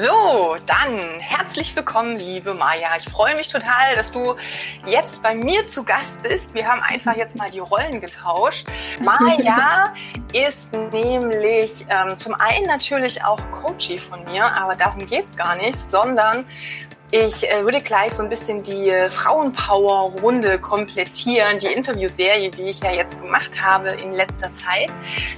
So, dann herzlich willkommen, liebe Maja. Ich freue mich total, dass du jetzt bei mir zu Gast bist. Wir haben einfach jetzt mal die Rollen getauscht. Maja ist nämlich ähm, zum einen natürlich auch Coachie von mir, aber darum geht's gar nicht, sondern ich äh, würde gleich so ein bisschen die äh, Frauenpower-Runde komplettieren, die Interviewserie, die ich ja jetzt gemacht habe in letzter Zeit.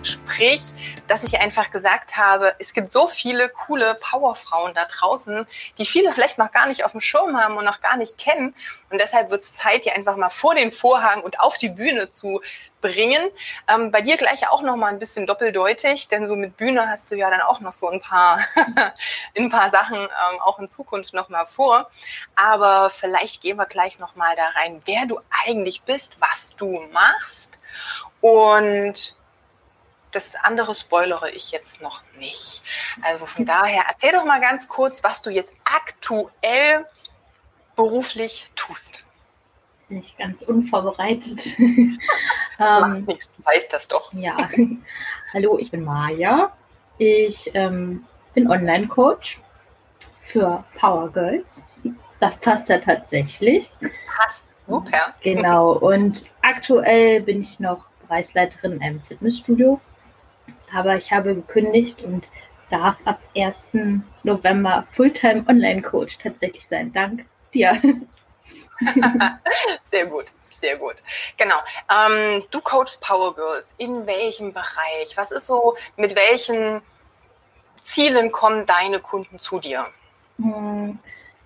Sprich, dass ich einfach gesagt habe, es gibt so viele coole Powerfrauen da draußen, die viele vielleicht noch gar nicht auf dem Schirm haben und noch gar nicht kennen. Und deshalb wird es Zeit, die einfach mal vor den Vorhang und auf die Bühne zu bringen. Ähm, bei dir gleich auch noch mal ein bisschen doppeldeutig, denn so mit Bühne hast du ja dann auch noch so ein paar, ein paar Sachen ähm, auch in Zukunft noch mal vor. Aber vielleicht gehen wir gleich noch mal da rein, wer du eigentlich bist, was du machst und das andere spoilere ich jetzt noch nicht. Also von daher erzähl doch mal ganz kurz, was du jetzt aktuell beruflich tust bin ich ganz unvorbereitet. ähm, nichts, du weißt das doch. Ja. Hallo, ich bin Maja. Ich ähm, bin Online-Coach für Power Girls. Das passt ja tatsächlich. Das passt super. Genau. Und aktuell bin ich noch Preisleiterin in einem Fitnessstudio. Aber ich habe gekündigt und darf ab 1. November Fulltime Online-Coach tatsächlich sein. Dank dir. sehr gut, sehr gut. Genau. Ähm, du coachst Power Girls. In welchem Bereich? Was ist so, mit welchen Zielen kommen deine Kunden zu dir? Hm,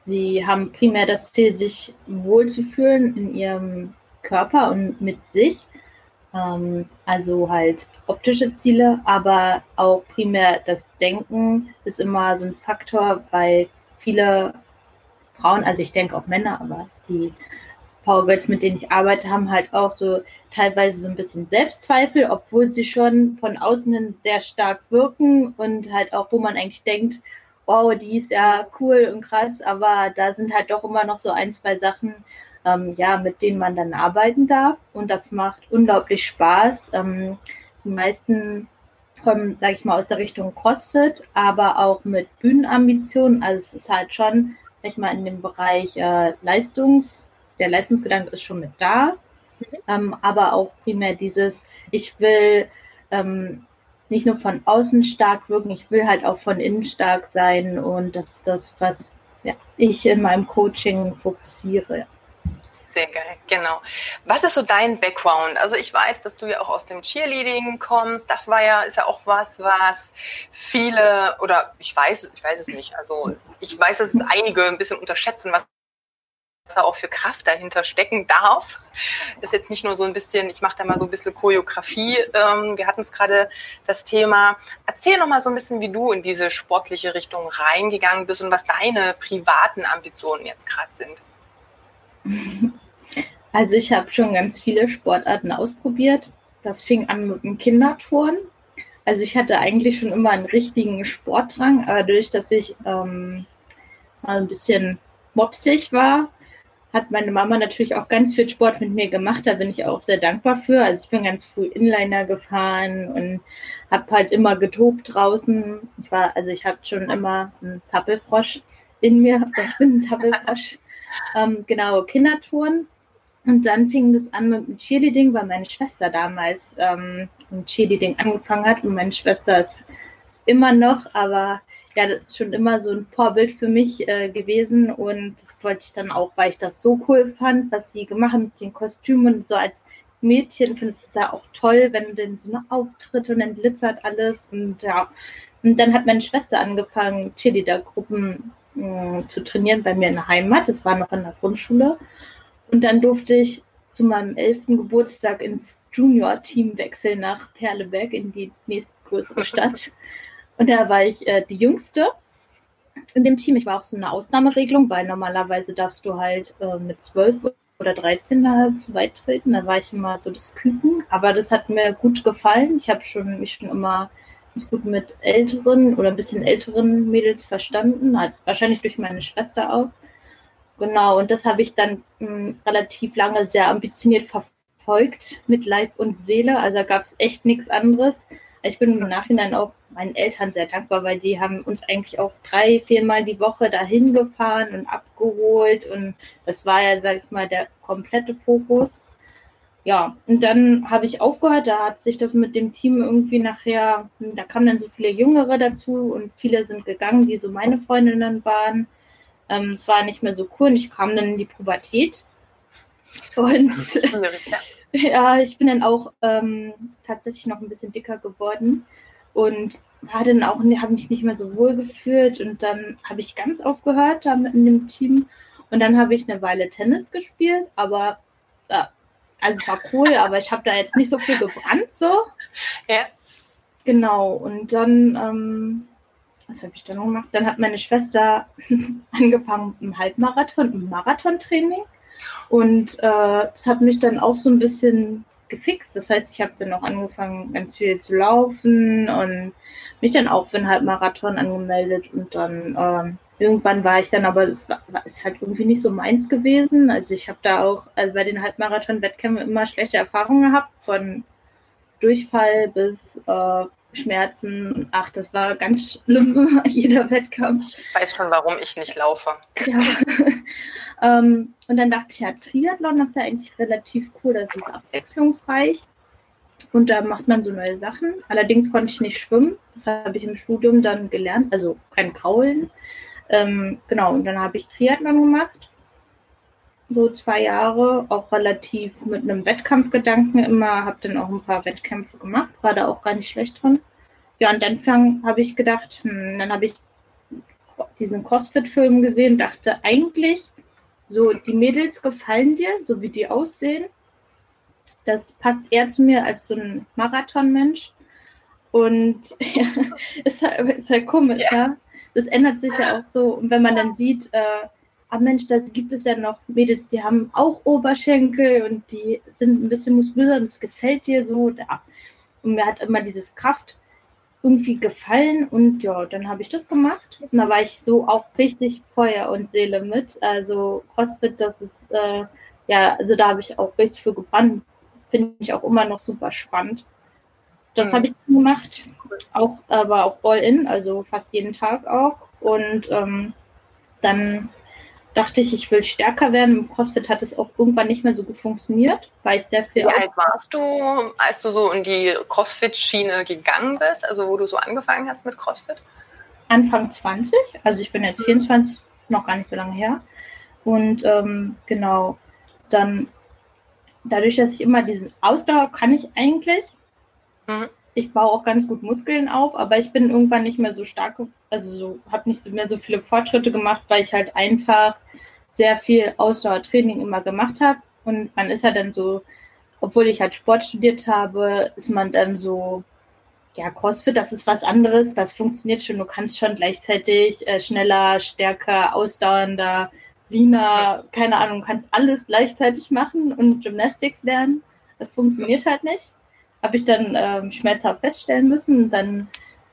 sie haben primär das Ziel, sich wohlzufühlen in ihrem Körper und mit sich. Ähm, also halt optische Ziele, aber auch primär das Denken ist immer so ein Faktor, weil viele Frauen, also ich denke auch Männer, aber die Powergirls, mit denen ich arbeite, haben halt auch so teilweise so ein bisschen Selbstzweifel, obwohl sie schon von außen sehr stark wirken und halt auch, wo man eigentlich denkt, wow, die ist ja cool und krass, aber da sind halt doch immer noch so ein, zwei Sachen, ähm, ja, mit denen man dann arbeiten darf und das macht unglaublich Spaß. Ähm, die meisten kommen, sage ich mal, aus der Richtung CrossFit, aber auch mit Bühnenambitionen. Also es ist halt schon ich mal, in dem Bereich äh, Leistungs, der Leistungsgedanke ist schon mit da, mhm. ähm, aber auch primär dieses, ich will ähm, nicht nur von außen stark wirken, ich will halt auch von innen stark sein und das ist das, was ja, ich in meinem Coaching fokussiere. Sehr geil, genau. Was ist so dein Background? Also ich weiß, dass du ja auch aus dem Cheerleading kommst. Das war ja, ist ja auch was, was viele, oder ich weiß, ich weiß es nicht. Also ich weiß, dass es einige ein bisschen unterschätzen, was da auch für Kraft dahinter stecken darf. Das ist jetzt nicht nur so ein bisschen, ich mache da mal so ein bisschen Choreografie. Ähm, wir hatten es gerade das Thema. Erzähl noch mal so ein bisschen, wie du in diese sportliche Richtung reingegangen bist und was deine privaten Ambitionen jetzt gerade sind. Also ich habe schon ganz viele Sportarten ausprobiert. Das fing an mit dem Kinderturnen. Also ich hatte eigentlich schon immer einen richtigen Sportdrang, aber durch, dass ich ähm, mal ein bisschen mopsig war, hat meine Mama natürlich auch ganz viel Sport mit mir gemacht. Da bin ich auch sehr dankbar für. Also ich bin ganz früh Inliner gefahren und habe halt immer getobt draußen. Ich war, also ich hatte schon immer so einen Zappelfrosch in mir. Ich bin ein Zappelfrosch. ähm, genau, Kindertouren. Und dann fing das an mit dem Cheerleading, weil meine Schwester damals ähm, mit Cheerleading angefangen hat und meine Schwester ist immer noch, aber ja, schon immer so ein Vorbild für mich äh, gewesen und das wollte ich dann auch, weil ich das so cool fand, was sie gemacht haben mit den Kostümen und so als Mädchen findest du es ja auch toll, wenn du denn so eine Auftritte und dann glitzert alles und ja. Und dann hat meine Schwester angefangen, Cheerleader-Gruppen äh, zu trainieren bei mir in der Heimat. Das war noch in der Grundschule. Und dann durfte ich zu meinem elften Geburtstag ins Junior-Team wechseln nach Perleberg in die nächstgrößere Stadt. Und da war ich äh, die Jüngste in dem Team. Ich war auch so eine Ausnahmeregelung, weil normalerweise darfst du halt äh, mit zwölf oder 13 da zu weit treten. Da war ich immer so das Küken. Aber das hat mir gut gefallen. Ich habe schon, mich schon immer ganz gut mit älteren oder ein bisschen älteren Mädels verstanden. Hat, wahrscheinlich durch meine Schwester auch. Genau, und das habe ich dann mh, hm, relativ lange sehr ambitioniert verfolgt mit Leib und Seele. Also gab es echt nichts anderes. Ich bin im Nachhinein auch meinen Eltern sehr dankbar, weil die haben uns eigentlich auch drei, viermal die Woche dahin gefahren und abgeholt. Und das war ja, sag ich mal, der komplette Fokus. Ja, und dann habe ich aufgehört, da hat sich das mit dem Team irgendwie nachher, da kamen dann so viele Jüngere dazu und viele sind gegangen, die so meine Freundinnen waren. Ähm, es war nicht mehr so cool und ich kam dann in die Pubertät. Und ja, ich bin dann auch ähm, tatsächlich noch ein bisschen dicker geworden und war dann auch, habe mich nicht mehr so wohl gefühlt und dann habe ich ganz aufgehört da in dem Team und dann habe ich eine Weile Tennis gespielt, aber äh, also es war cool, aber ich habe da jetzt nicht so viel gebrannt so. Ja. Genau und dann ähm, was habe ich dann gemacht? Dann hat meine Schwester angefangen mit einem Halbmarathon, einem Marathontraining und äh, das hat mich dann auch so ein bisschen gefixt. Das heißt, ich habe dann auch angefangen, ganz viel zu laufen und mich dann auch für einen Halbmarathon angemeldet und dann ähm, irgendwann war ich dann, aber es war, ist halt irgendwie nicht so meins gewesen. Also ich habe da auch also bei den Halbmarathon-Wettkämpfen immer schlechte Erfahrungen gehabt, von Durchfall bis äh, Schmerzen. Ach, das war ganz schlimm, jeder Wettkampf. Ich weiß schon, warum ich nicht laufe. Ja. ähm, und dann dachte ich, ja, Triathlon, das ist ja eigentlich relativ cool, das ist abwechslungsreich. Und da macht man so neue Sachen. Allerdings konnte ich nicht schwimmen. Das habe ich im Studium dann gelernt, also kein Kraulen. Ähm, genau, und dann habe ich Triathlon gemacht. So zwei Jahre, auch relativ mit einem Wettkampfgedanken immer. Habe dann auch ein paar Wettkämpfe gemacht, war da auch gar nicht schlecht drin. Ja, und dann habe ich gedacht, hm, dann habe ich diesen CrossFit-Film gesehen, dachte eigentlich, so, die Mädels gefallen dir, so wie die aussehen. Das passt eher zu mir als so ein Marathonmensch. Und ja, ist, halt, ist halt komisch, ja. ja. Das ändert sich ja auch so. Und wenn man dann sieht, äh, ah Mensch, da gibt es ja noch Mädels, die haben auch Oberschenkel und die sind ein bisschen muskulöser und es gefällt dir so. Ja. Und mir hat immer dieses Kraft irgendwie gefallen und ja, dann habe ich das gemacht. Und da war ich so auch richtig Feuer und Seele mit. Also CrossFit, das ist, äh, ja, also da habe ich auch richtig für gebrannt. Finde ich auch immer noch super spannend. Das mhm. habe ich gemacht, auch, aber auch all in, also fast jeden Tag auch. Und ähm, dann dachte ich, ich will stärker werden. Im CrossFit hat es auch irgendwann nicht mehr so gut funktioniert, weil ich sehr viel. Wie alt warst du, als du so in die CrossFit-Schiene gegangen bist, also wo du so angefangen hast mit CrossFit? Anfang 20, also ich bin jetzt 24, noch gar nicht so lange her. Und ähm, genau, dann dadurch, dass ich immer diesen Ausdauer kann ich eigentlich. Mhm. Ich baue auch ganz gut Muskeln auf, aber ich bin irgendwann nicht mehr so stark, also so, habe nicht mehr so viele Fortschritte gemacht, weil ich halt einfach sehr viel Ausdauertraining immer gemacht habe. Und man ist ja dann so, obwohl ich halt Sport studiert habe, ist man dann so, ja, CrossFit, das ist was anderes, das funktioniert schon. Du kannst schon gleichzeitig äh, schneller, stärker, ausdauernder, leaner, keine Ahnung, kannst alles gleichzeitig machen und Gymnastics lernen. Das funktioniert halt nicht. Habe ich dann ähm, schmerzhaft feststellen müssen. Dann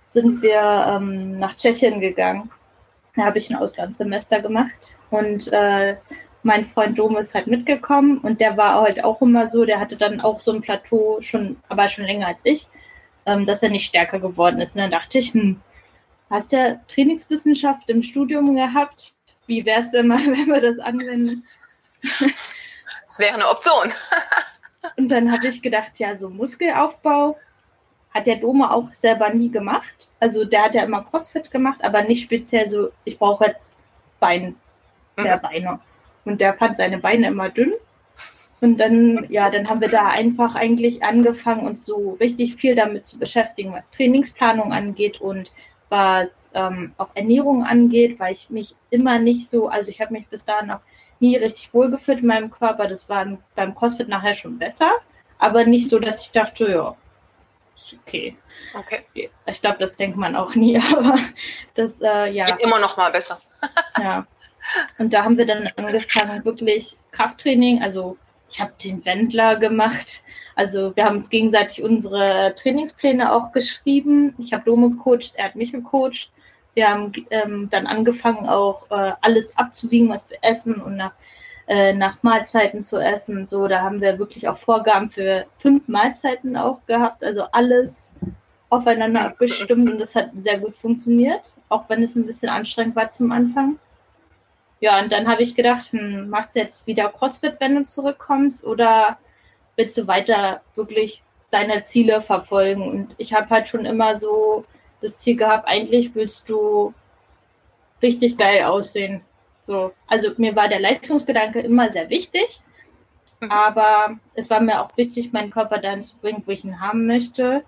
sind wir ähm, nach Tschechien gegangen. Da habe ich ein Auslandssemester gemacht und äh, mein Freund Dom ist halt mitgekommen und der war halt auch immer so, der hatte dann auch so ein Plateau, schon, aber schon länger als ich, ähm, dass er nicht stärker geworden ist. Und dann dachte ich, hm, hast ja Trainingswissenschaft im Studium gehabt. Wie wäre es denn mal, wenn wir das anwenden? Das wäre eine Option. und dann habe ich gedacht, ja, so Muskelaufbau hat der Dome auch selber nie gemacht. Also der hat ja immer CrossFit gemacht, aber nicht speziell so, ich brauche jetzt Bein, mehr mhm. Beine. Und der fand seine Beine immer dünn. Und dann, ja, dann haben wir da einfach eigentlich angefangen, uns so richtig viel damit zu beschäftigen, was Trainingsplanung angeht und was ähm, auch Ernährung angeht, weil ich mich immer nicht so, also ich habe mich bis dahin noch nie richtig wohlgefühlt in meinem Körper. Das war beim CrossFit nachher schon besser, aber nicht so, dass ich dachte, ja, ist okay. Okay. Ich glaube, das denkt man auch nie, aber das, äh, ja. Geht immer noch mal besser. ja. Und da haben wir dann angefangen, wirklich Krafttraining, also ich habe den Wendler gemacht. Also wir haben uns gegenseitig unsere Trainingspläne auch geschrieben. Ich habe Dome gecoacht, er hat mich gecoacht. Wir haben ähm, dann angefangen, auch äh, alles abzuwiegen, was wir essen und nach, äh, nach Mahlzeiten zu essen. So, da haben wir wirklich auch Vorgaben für fünf Mahlzeiten auch gehabt. Also alles aufeinander abgestimmt und das hat sehr gut funktioniert, auch wenn es ein bisschen anstrengend war zum Anfang. Ja, und dann habe ich gedacht, hm, machst du jetzt wieder CrossFit, wenn du zurückkommst, oder willst du weiter wirklich deine Ziele verfolgen? Und ich habe halt schon immer so das Ziel gehabt, eigentlich willst du richtig geil aussehen. So, also mir war der Leistungsgedanke immer sehr wichtig, mhm. aber es war mir auch wichtig, meinen Körper dahin zu bringen, wo ich ihn haben möchte.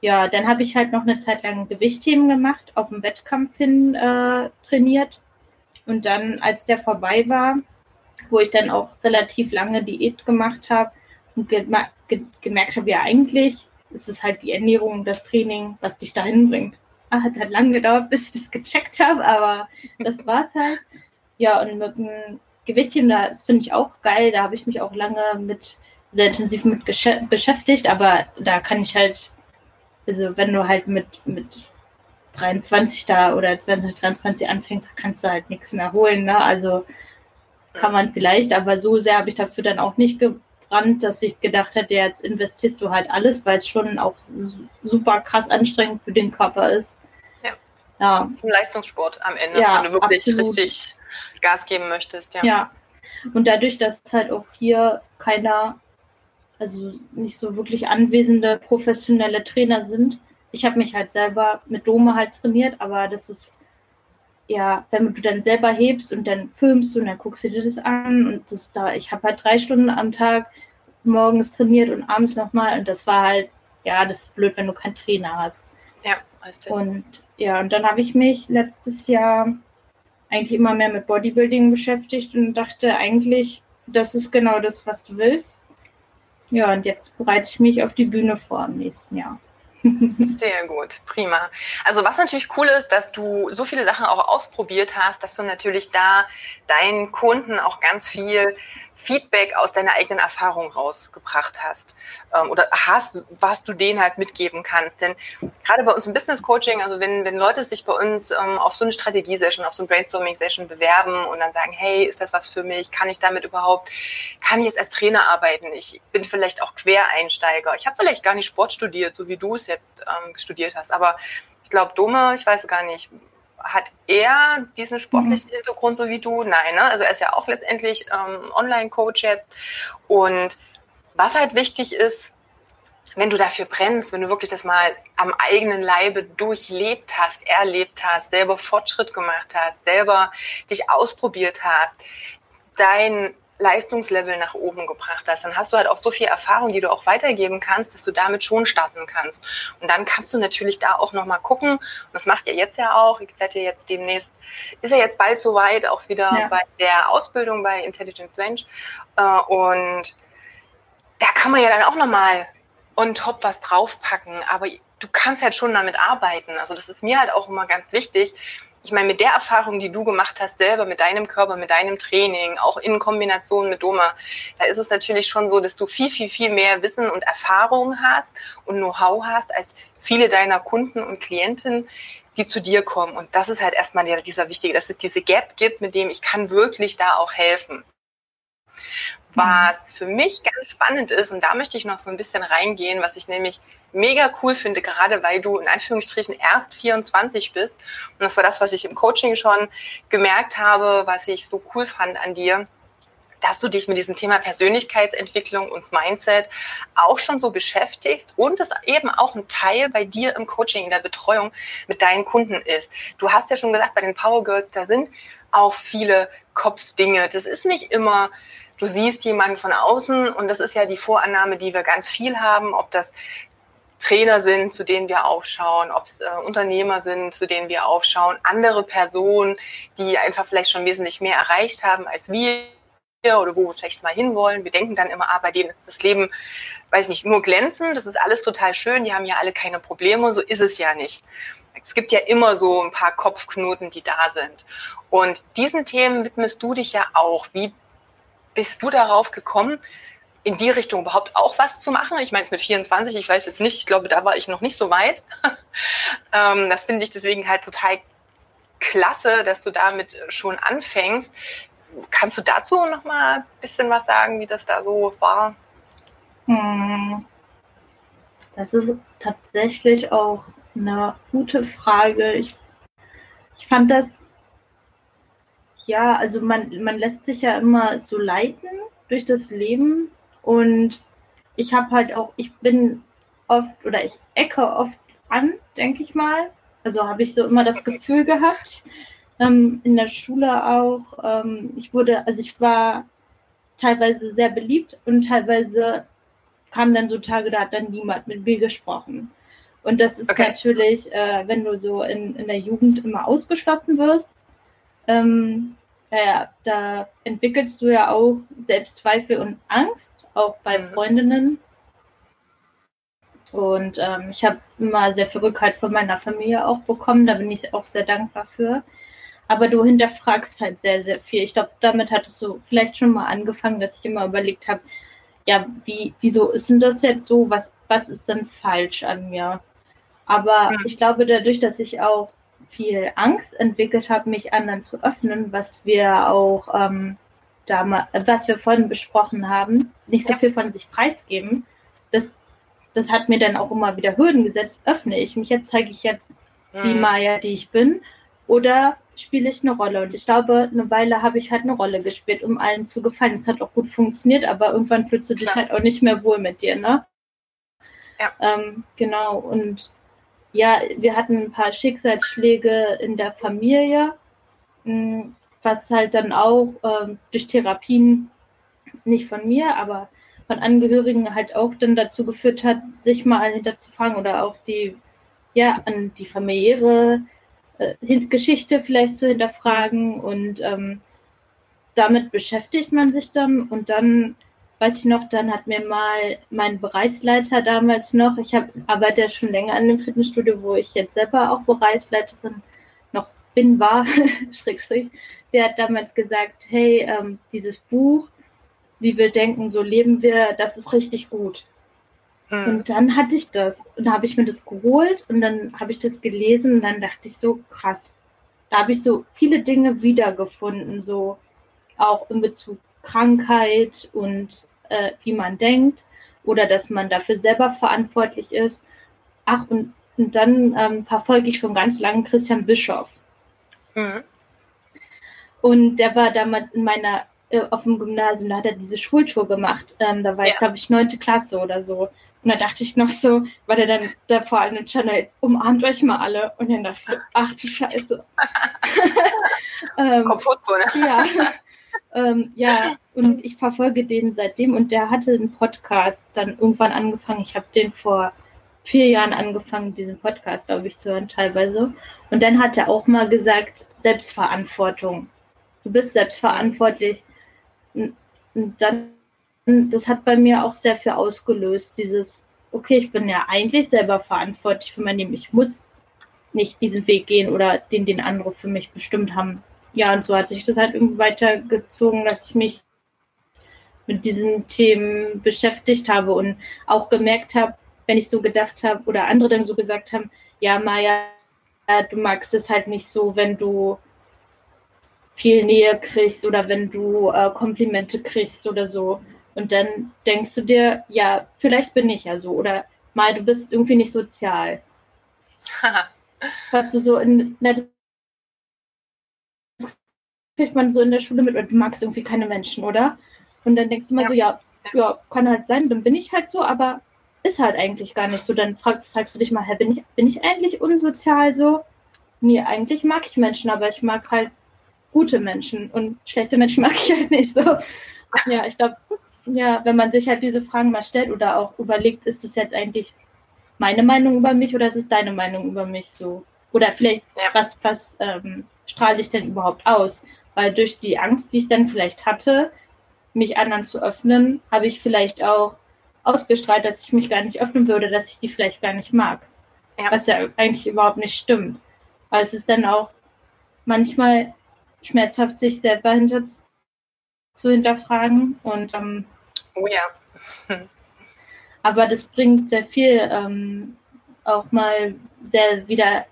Ja, dann habe ich halt noch eine Zeit lang Gewichtheben gemacht, auf dem Wettkampf hin äh, trainiert. Und dann, als der vorbei war, wo ich dann auch relativ lange Diät gemacht habe und ge ge gemerkt habe, ja, eigentlich ist es halt die Ernährung, das Training, was dich dahin bringt. Ah, hat halt lange gedauert, bis ich das gecheckt habe, aber das war's halt. Ja, und mit dem Gewichtheben, das finde ich auch geil. Da habe ich mich auch lange mit sehr intensiv mit beschäftigt, aber da kann ich halt also wenn du halt mit, mit 23 da oder 2023 anfängst, kannst du halt nichts mehr holen. Ne? Also kann man vielleicht, aber so sehr habe ich dafür dann auch nicht gebrannt, dass ich gedacht hätte, jetzt investierst du halt alles, weil es schon auch super krass anstrengend für den Körper ist. Ja. ja. Ein Leistungssport am Ende, ja, wenn du wirklich absolut. richtig Gas geben möchtest. Ja. ja. Und dadurch, dass halt auch hier keiner also nicht so wirklich anwesende professionelle Trainer sind. Ich habe mich halt selber mit Dome halt trainiert, aber das ist ja, wenn du dann selber hebst und dann filmst und dann guckst du dir das an und das da, ich habe halt drei Stunden am Tag morgens trainiert und abends nochmal und das war halt, ja, das ist blöd, wenn du keinen Trainer hast. Ja, heißt das. Und ja, und dann habe ich mich letztes Jahr eigentlich immer mehr mit Bodybuilding beschäftigt und dachte eigentlich, das ist genau das, was du willst. Ja, und jetzt bereite ich mich auf die Bühne vor im nächsten Jahr. Sehr gut, prima. Also was natürlich cool ist, dass du so viele Sachen auch ausprobiert hast, dass du natürlich da deinen Kunden auch ganz viel Feedback aus deiner eigenen Erfahrung rausgebracht hast ähm, oder hast, was du denen halt mitgeben kannst. Denn gerade bei uns im Business Coaching, also wenn, wenn Leute sich bei uns ähm, auf so eine Strategie-Session, auf so eine Brainstorming-Session bewerben und dann sagen, hey, ist das was für mich? Kann ich damit überhaupt, kann ich jetzt als Trainer arbeiten? Ich bin vielleicht auch Quereinsteiger. Ich habe vielleicht gar nicht Sport studiert, so wie du es jetzt ähm, studiert hast, aber ich glaube, Dome, ich weiß gar nicht, hat er diesen sportlichen mhm. Hintergrund so wie du? Nein, ne? Also er ist ja auch letztendlich ähm, Online-Coach jetzt. Und was halt wichtig ist, wenn du dafür brennst, wenn du wirklich das mal am eigenen Leibe durchlebt hast, erlebt hast, selber Fortschritt gemacht hast, selber dich ausprobiert hast, dein Leistungslevel nach oben gebracht hast, dann hast du halt auch so viel Erfahrung, die du auch weitergeben kannst, dass du damit schon starten kannst. Und dann kannst du natürlich da auch nochmal gucken, und das macht ihr jetzt ja auch, ihr seid ja jetzt demnächst, ist ja jetzt bald soweit, auch wieder ja. bei der Ausbildung bei Intelligence Range. Äh, und da kann man ja dann auch nochmal on top was draufpacken, aber du kannst halt schon damit arbeiten. Also das ist mir halt auch immer ganz wichtig, ich meine, mit der Erfahrung, die du gemacht hast, selber mit deinem Körper, mit deinem Training, auch in Kombination mit Doma, da ist es natürlich schon so, dass du viel, viel, viel mehr Wissen und Erfahrung hast und Know-how hast als viele deiner Kunden und Klienten, die zu dir kommen. Und das ist halt erstmal der, dieser wichtige, dass es diese Gap gibt, mit dem ich kann wirklich da auch helfen. Was für mich ganz spannend ist, und da möchte ich noch so ein bisschen reingehen, was ich nämlich mega cool finde, gerade weil du in Anführungsstrichen erst 24 bist. Und das war das, was ich im Coaching schon gemerkt habe, was ich so cool fand an dir, dass du dich mit diesem Thema Persönlichkeitsentwicklung und Mindset auch schon so beschäftigst und es eben auch ein Teil bei dir im Coaching, in der Betreuung mit deinen Kunden ist. Du hast ja schon gesagt, bei den Power Girls, da sind auch viele Kopfdinge. Das ist nicht immer du siehst jemanden von außen und das ist ja die Vorannahme, die wir ganz viel haben, ob das Trainer sind, zu denen wir aufschauen, ob es äh, Unternehmer sind, zu denen wir aufschauen, andere Personen, die einfach vielleicht schon wesentlich mehr erreicht haben als wir oder wo wir vielleicht mal hinwollen. Wir denken dann immer, ah, bei denen ist das Leben, weiß ich nicht, nur glänzen, das ist alles total schön, die haben ja alle keine Probleme, so ist es ja nicht. es gibt ja immer so ein paar Kopfknoten, die da sind. Und diesen Themen widmest du dich ja auch. Wie bist du darauf gekommen, in die Richtung überhaupt auch was zu machen? Ich meine, es mit 24, ich weiß jetzt nicht, ich glaube, da war ich noch nicht so weit. Ähm, das finde ich deswegen halt total klasse, dass du damit schon anfängst. Kannst du dazu noch mal ein bisschen was sagen, wie das da so war? Hm. Das ist tatsächlich auch eine gute Frage. Ich, ich fand das, ja, also man, man lässt sich ja immer so leiten durch das Leben und ich habe halt auch, ich bin oft oder ich ecke oft an, denke ich mal. Also habe ich so immer das Gefühl gehabt, ähm, in der Schule auch. Ähm, ich wurde, also ich war teilweise sehr beliebt und teilweise kamen dann so Tage, da hat dann niemand mit mir gesprochen. Und das ist okay. natürlich, äh, wenn du so in, in der Jugend immer ausgeschlossen wirst, ähm, ja, da entwickelst du ja auch Selbstzweifel und Angst, auch bei mhm. Freundinnen. Und ähm, ich habe immer sehr viel Rückhalt von meiner Familie auch bekommen, da bin ich auch sehr dankbar für. Aber du hinterfragst halt sehr, sehr viel. Ich glaube, damit hattest du vielleicht schon mal angefangen, dass ich immer überlegt habe, ja, wie, wieso ist denn das jetzt so? Was, was ist denn falsch an mir? Aber mhm. ich glaube, dadurch, dass ich auch viel Angst entwickelt habe, mich anderen zu öffnen, was wir auch ähm, damals, was wir vorhin besprochen haben, nicht so ja. viel von sich preisgeben, das, das hat mir dann auch immer wieder Hürden gesetzt. Öffne ich mich jetzt, zeige ich jetzt mhm. die Maya, die ich bin, oder spiele ich eine Rolle. Und ich glaube, eine Weile habe ich halt eine Rolle gespielt, um allen zu gefallen. Es hat auch gut funktioniert, aber irgendwann fühlst du dich Klar. halt auch nicht mehr wohl mit dir, ne? Ja. Ähm, genau. Und ja, wir hatten ein paar Schicksalsschläge in der Familie, hm, was halt dann auch ähm, durch Therapien, nicht von mir, aber von Angehörigen halt auch dann dazu geführt hat, sich mal hinterzufangen oder auch die, ja, an die familiäre äh, Geschichte vielleicht zu hinterfragen und ähm, damit beschäftigt man sich dann und dann weiß ich noch, dann hat mir mal mein Bereichsleiter damals noch, ich habe arbeite ja schon länger an dem Fitnessstudio, wo ich jetzt selber auch Bereichsleiterin noch bin, war, schräg, schräg, der hat damals gesagt, hey, ähm, dieses Buch, wie wir denken, so leben wir, das ist richtig gut. Mhm. Und dann hatte ich das. Und da habe ich mir das geholt und dann habe ich das gelesen und dann dachte ich so, krass. Da habe ich so viele Dinge wiedergefunden, so auch in Bezug Krankheit und äh, wie man denkt oder dass man dafür selber verantwortlich ist. Ach, und, und dann ähm, verfolge ich schon ganz lange Christian Bischoff. Mhm. Und der war damals in meiner, äh, auf dem Gymnasium, da hat er diese Schultour gemacht. Ähm, da war ja. ich, glaube ich, neunte Klasse oder so. Und da dachte ich noch so, war der dann da vor allem Channel, jetzt umarmt euch mal alle. Und dann dachte ich so, ach du Scheiße. ähm, Komfortzone. ja. Ähm, ja, und ich verfolge den seitdem und der hatte einen Podcast dann irgendwann angefangen. Ich habe den vor vier Jahren angefangen, diesen Podcast, glaube ich, zu hören teilweise. Und dann hat er auch mal gesagt, Selbstverantwortung. Du bist selbstverantwortlich. Und dann das hat bei mir auch sehr viel ausgelöst. Dieses, okay, ich bin ja eigentlich selber verantwortlich für mein Leben. Ich muss nicht diesen Weg gehen oder den, den andere für mich bestimmt haben. Ja, und so hat sich das halt irgendwie weitergezogen, dass ich mich mit diesen Themen beschäftigt habe und auch gemerkt habe, wenn ich so gedacht habe oder andere dann so gesagt haben, ja, Maja, du magst es halt nicht so, wenn du viel Nähe kriegst oder wenn du äh, Komplimente kriegst oder so. Und dann denkst du dir, ja, vielleicht bin ich ja so. Oder mal, du bist irgendwie nicht sozial. Was du so in, na, das kriegt man so in der Schule mit, du magst irgendwie keine Menschen, oder? Und dann denkst du mal ja. so, ja, ja, kann halt sein, dann bin ich halt so, aber ist halt eigentlich gar nicht so. Dann frag, fragst du dich mal, hä, bin ich, bin ich eigentlich unsozial so? Nee, eigentlich mag ich Menschen, aber ich mag halt gute Menschen und schlechte Menschen mag ich halt nicht so. Ja, ich glaube, ja, wenn man sich halt diese Fragen mal stellt oder auch überlegt, ist das jetzt eigentlich meine Meinung über mich oder ist es deine Meinung über mich so? Oder vielleicht, ja. was, was ähm, strahle ich denn überhaupt aus? Weil durch die Angst, die ich dann vielleicht hatte, mich anderen zu öffnen, habe ich vielleicht auch ausgestrahlt, dass ich mich gar nicht öffnen würde, dass ich die vielleicht gar nicht mag. Ja. Was ja eigentlich überhaupt nicht stimmt. Aber es ist dann auch manchmal schmerzhaft, sich selber hinter zu hinterfragen. Und ähm, oh ja. aber das bringt sehr viel, ähm, auch mal sehr wieder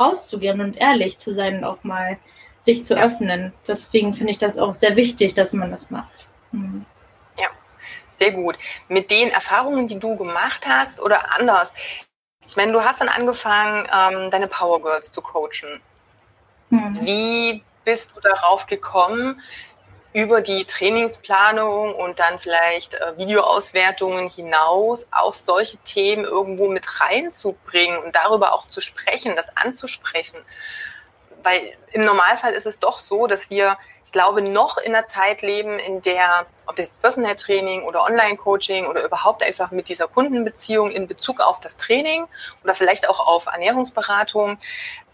rauszugehen und ehrlich zu sein, auch mal sich zu öffnen. Deswegen finde ich das auch sehr wichtig, dass man das macht. Mhm. Ja, sehr gut. Mit den Erfahrungen, die du gemacht hast oder anders. Ich meine, du hast dann angefangen, ähm, deine Power Girls zu coachen. Mhm. Wie bist du darauf gekommen, über die Trainingsplanung und dann vielleicht äh, Videoauswertungen hinaus auch solche Themen irgendwo mit reinzubringen und darüber auch zu sprechen, das anzusprechen weil im Normalfall ist es doch so, dass wir, ich glaube, noch in einer Zeit leben, in der, ob das jetzt Personal Training oder Online-Coaching oder überhaupt einfach mit dieser Kundenbeziehung in Bezug auf das Training oder vielleicht auch auf Ernährungsberatung,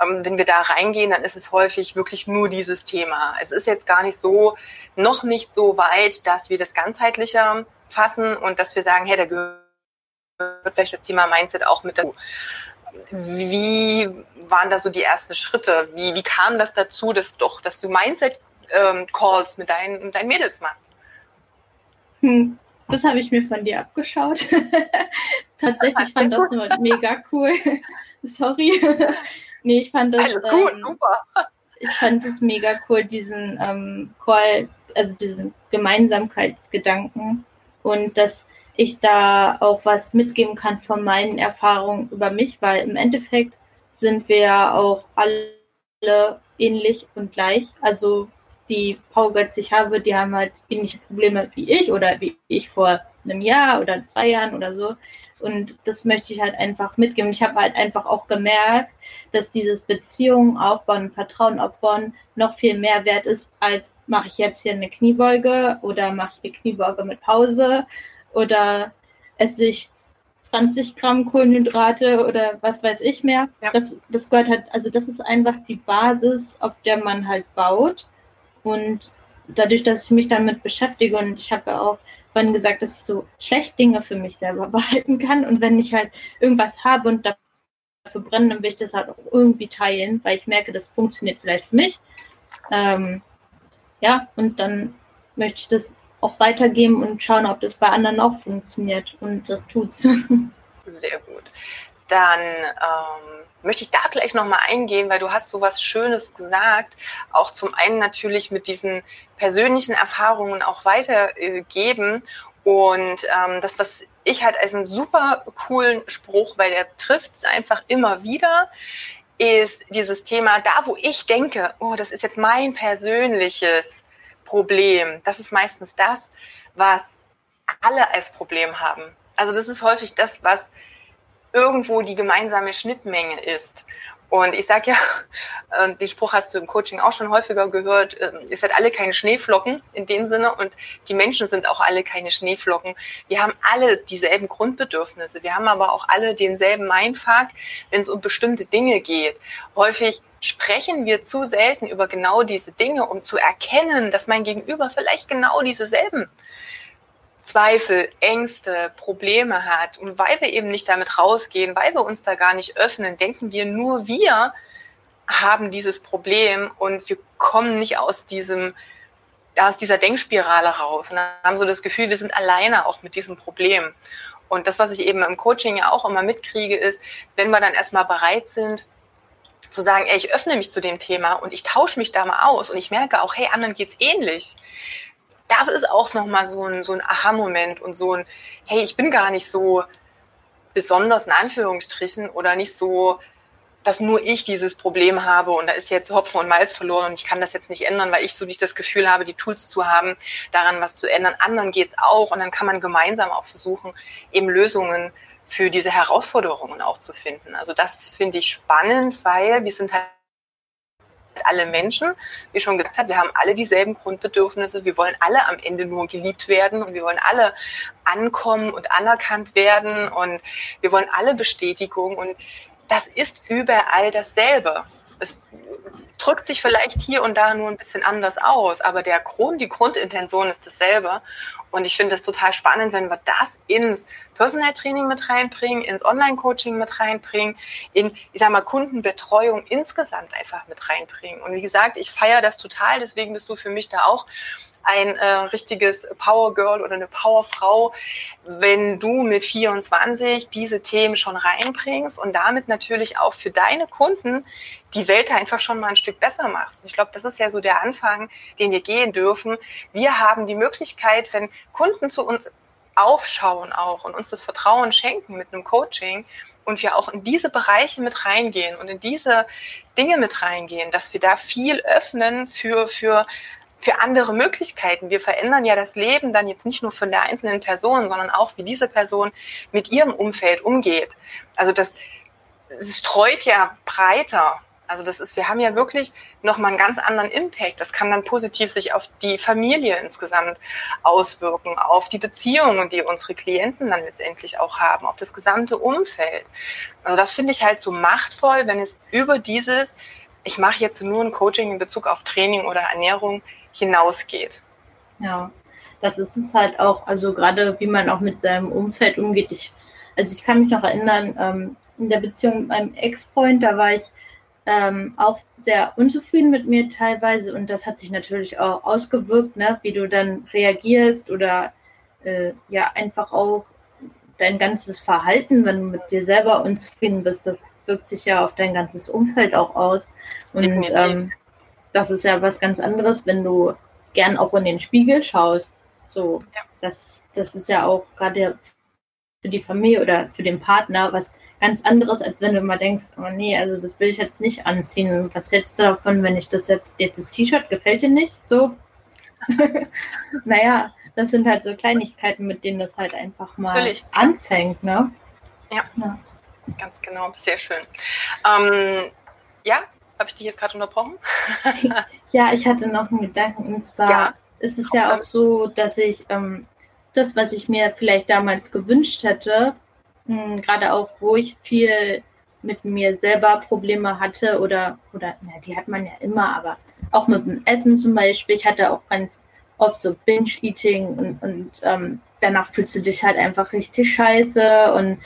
ähm, wenn wir da reingehen, dann ist es häufig wirklich nur dieses Thema. Es ist jetzt gar nicht so, noch nicht so weit, dass wir das ganzheitlicher fassen und dass wir sagen, hey, da gehört vielleicht das Thema Mindset auch mit dazu. Wie waren da so die ersten Schritte? Wie, wie kam das dazu, dass doch, dass du Mindset-Calls ähm, mit, deinen, mit deinen Mädels machst? Hm, das habe ich mir von dir abgeschaut. Tatsächlich fand das immer mega cool. Sorry. nee, ich fand das. Alles gut, ähm, super. Ich fand es mega cool, diesen ähm, Call, also diesen Gemeinsamkeitsgedanken und das ich da auch was mitgeben kann von meinen Erfahrungen über mich, weil im Endeffekt sind wir auch alle ähnlich und gleich. Also die Powergirls, die ich habe, die haben halt ähnliche Probleme wie ich oder wie ich vor einem Jahr oder zwei Jahren oder so. Und das möchte ich halt einfach mitgeben. Ich habe halt einfach auch gemerkt, dass dieses Beziehungen aufbauen, Vertrauen aufbauen noch viel mehr wert ist, als mache ich jetzt hier eine Kniebeuge oder mache ich eine Kniebeuge mit Pause oder esse ich 20 Gramm Kohlenhydrate oder was weiß ich mehr. Ja. Das, das gehört halt, also das ist einfach die Basis, auf der man halt baut. Und dadurch, dass ich mich damit beschäftige und ich habe ja auch vorhin gesagt, dass ich so schlecht Dinge für mich selber behalten kann. Und wenn ich halt irgendwas habe und dafür brenne, dann will ich das halt auch irgendwie teilen, weil ich merke, das funktioniert vielleicht für mich. Ähm, ja, und dann möchte ich das auch weitergeben und schauen, ob das bei anderen auch funktioniert. Und das tut's. Sehr gut. Dann ähm, möchte ich da gleich nochmal eingehen, weil du hast so was Schönes gesagt. Auch zum einen natürlich mit diesen persönlichen Erfahrungen auch weitergeben. Und ähm, das, was ich halt als einen super coolen Spruch, weil der trifft es einfach immer wieder, ist dieses Thema, da wo ich denke, oh, das ist jetzt mein persönliches Problem. Das ist meistens das, was alle als Problem haben. Also das ist häufig das, was irgendwo die gemeinsame Schnittmenge ist. Und ich sage ja, den Spruch hast du im Coaching auch schon häufiger gehört, ihr seid alle keine Schneeflocken in dem Sinne und die Menschen sind auch alle keine Schneeflocken. Wir haben alle dieselben Grundbedürfnisse. Wir haben aber auch alle denselben Mindfuck, wenn es um bestimmte Dinge geht. Häufig sprechen wir zu selten über genau diese Dinge, um zu erkennen, dass mein Gegenüber vielleicht genau dieselben Zweifel, Ängste, Probleme hat und weil wir eben nicht damit rausgehen, weil wir uns da gar nicht öffnen, denken wir nur wir haben dieses Problem und wir kommen nicht aus diesem aus dieser Denkspirale raus und haben so das Gefühl, wir sind alleine auch mit diesem Problem. Und das, was ich eben im Coaching ja auch immer mitkriege, ist, wenn wir dann erstmal bereit sind, zu sagen, ey, ich öffne mich zu dem Thema und ich tausche mich da mal aus und ich merke auch, hey, anderen geht's ähnlich das ist auch nochmal so ein, so ein Aha-Moment und so ein, hey, ich bin gar nicht so besonders in Anführungsstrichen oder nicht so, dass nur ich dieses Problem habe und da ist jetzt Hopfen und Malz verloren und ich kann das jetzt nicht ändern, weil ich so nicht das Gefühl habe, die Tools zu haben, daran was zu ändern. Anderen geht's auch und dann kann man gemeinsam auch versuchen, eben Lösungen für diese Herausforderungen auch zu finden. Also das finde ich spannend, weil wir sind halt alle Menschen, wie schon gesagt habe, wir haben alle dieselben Grundbedürfnisse. Wir wollen alle am Ende nur geliebt werden und wir wollen alle ankommen und anerkannt werden und wir wollen alle Bestätigung und das ist überall dasselbe. Es, drückt sich vielleicht hier und da nur ein bisschen anders aus, aber der Grund, die Grundintention ist dasselbe. Und ich finde es total spannend, wenn wir das ins Personal Training mit reinbringen, ins Online-Coaching mit reinbringen, in, ich sag mal, Kundenbetreuung insgesamt einfach mit reinbringen. Und wie gesagt, ich feiere das total, deswegen bist du für mich da auch ein äh, richtiges Power Girl oder eine Powerfrau, wenn du mit 24 diese Themen schon reinbringst und damit natürlich auch für deine Kunden die Welt einfach schon mal ein Stück besser machst. Ich glaube, das ist ja so der Anfang, den wir gehen dürfen. Wir haben die Möglichkeit, wenn Kunden zu uns aufschauen auch und uns das Vertrauen schenken mit einem Coaching und wir auch in diese Bereiche mit reingehen und in diese Dinge mit reingehen, dass wir da viel öffnen für, für für andere Möglichkeiten. Wir verändern ja das Leben dann jetzt nicht nur von der einzelnen Person, sondern auch, wie diese Person mit ihrem Umfeld umgeht. Also das, das streut ja breiter. Also das ist, wir haben ja wirklich nochmal einen ganz anderen Impact. Das kann dann positiv sich auf die Familie insgesamt auswirken, auf die Beziehungen, die unsere Klienten dann letztendlich auch haben, auf das gesamte Umfeld. Also das finde ich halt so machtvoll, wenn es über dieses, ich mache jetzt nur ein Coaching in Bezug auf Training oder Ernährung hinausgeht. Ja, das ist es halt auch, also gerade wie man auch mit seinem Umfeld umgeht. Ich, also ich kann mich noch erinnern, ähm, in der Beziehung mit meinem Ex-Freund, da war ich ähm, auch sehr unzufrieden mit mir teilweise und das hat sich natürlich auch ausgewirkt, ne, wie du dann reagierst oder äh, ja einfach auch dein ganzes Verhalten, wenn du mit dir selber unzufrieden bist, das wirkt sich ja auf dein ganzes Umfeld auch aus. Und ähm, das ist ja was ganz anderes, wenn du gern auch in den Spiegel schaust. So, ja. das, das ist ja auch gerade für die Familie oder für den Partner was ganz anderes, als wenn du mal denkst, oh nee, also das will ich jetzt nicht anziehen. Was hältst du davon, wenn ich das jetzt, jetzt das T-Shirt gefällt dir nicht? So. naja, das sind halt so Kleinigkeiten, mit denen das halt einfach mal Natürlich. anfängt, ne? Ja. ja. Ganz genau, sehr schön. Ähm, ja, habe ich dich jetzt gerade unterbrochen? ja, ich hatte noch einen Gedanken. Und zwar ja, ist es ja auch so, dass ich ähm, das, was ich mir vielleicht damals gewünscht hätte, mh, hm, gerade auch, wo ich viel mit mir selber Probleme hatte oder, oder, na, die hat man ja immer, aber auch mit dem Essen zum Beispiel. Ich hatte auch ganz oft so Binge-Eating und, und ähm, danach fühlst du dich halt einfach richtig scheiße und,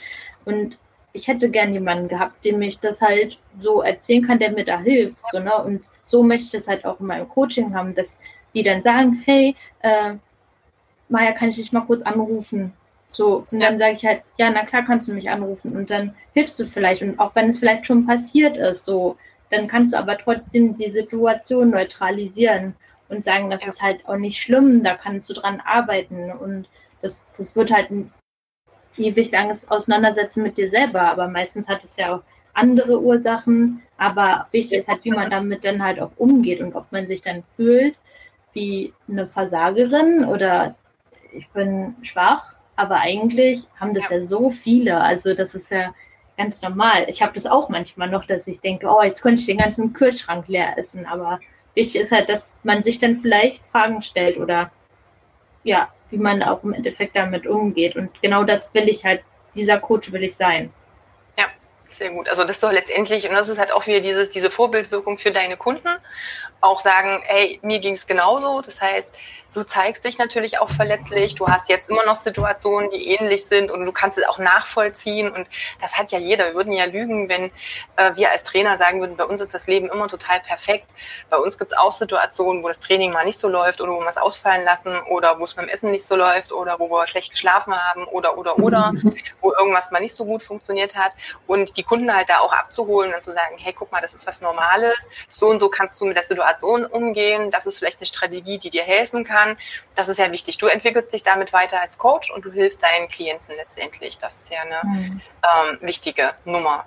und ich hätte gern jemanden gehabt, dem ich das halt so erzählen kann, der mir da hilft. So, ne? Und so möchte ich das halt auch in meinem Coaching haben, dass die dann sagen, hey, äh, Maja, kann ich dich mal kurz anrufen? So, und dann sage ich halt, ja, na klar kannst du mich anrufen und dann hilfst du vielleicht. Und auch wenn es vielleicht schon passiert ist, so, dann kannst du aber trotzdem die Situation neutralisieren und sagen, das ja. ist halt auch nicht schlimm, da kannst du dran arbeiten. Und das, das wird halt ewig langes Auseinandersetzen mit dir selber, aber meistens hat es ja auch andere Ursachen. Aber wichtig ist halt, wie man damit dann halt auch umgeht und ob man sich dann fühlt wie eine Versagerin oder ich bin schwach. Aber eigentlich haben das ja, ja so viele. Also das ist ja ganz normal. Ich habe das auch manchmal noch, dass ich denke, oh, jetzt könnte ich den ganzen Kühlschrank leer essen. Aber wichtig ist halt, dass man sich dann vielleicht Fragen stellt oder ja, wie man auch im Endeffekt damit umgeht. Und genau das will ich halt, dieser Coach will ich sein. Ja, sehr gut. Also das doch letztendlich, und das ist halt auch wieder dieses, diese Vorbildwirkung für deine Kunden, auch sagen, hey, mir ging es genauso. Das heißt, du zeigst dich natürlich auch verletzlich. Du hast jetzt immer noch Situationen, die ähnlich sind und du kannst es auch nachvollziehen. Und das hat ja jeder. Wir würden ja lügen, wenn äh, wir als Trainer sagen würden, bei uns ist das Leben immer total perfekt. Bei uns gibt es auch Situationen, wo das Training mal nicht so läuft oder wo wir es ausfallen lassen oder wo es beim Essen nicht so läuft oder wo wir schlecht geschlafen haben oder, oder, oder, wo irgendwas mal nicht so gut funktioniert hat. Und die Kunden halt da auch abzuholen und zu sagen, hey, guck mal, das ist was Normales. So und so kannst du mit der Situation umgehen. Das ist vielleicht eine Strategie, die dir helfen kann kann. Das ist ja wichtig. Du entwickelst dich damit weiter als Coach und du hilfst deinen Klienten letztendlich. Das ist ja eine mhm. ähm, wichtige Nummer.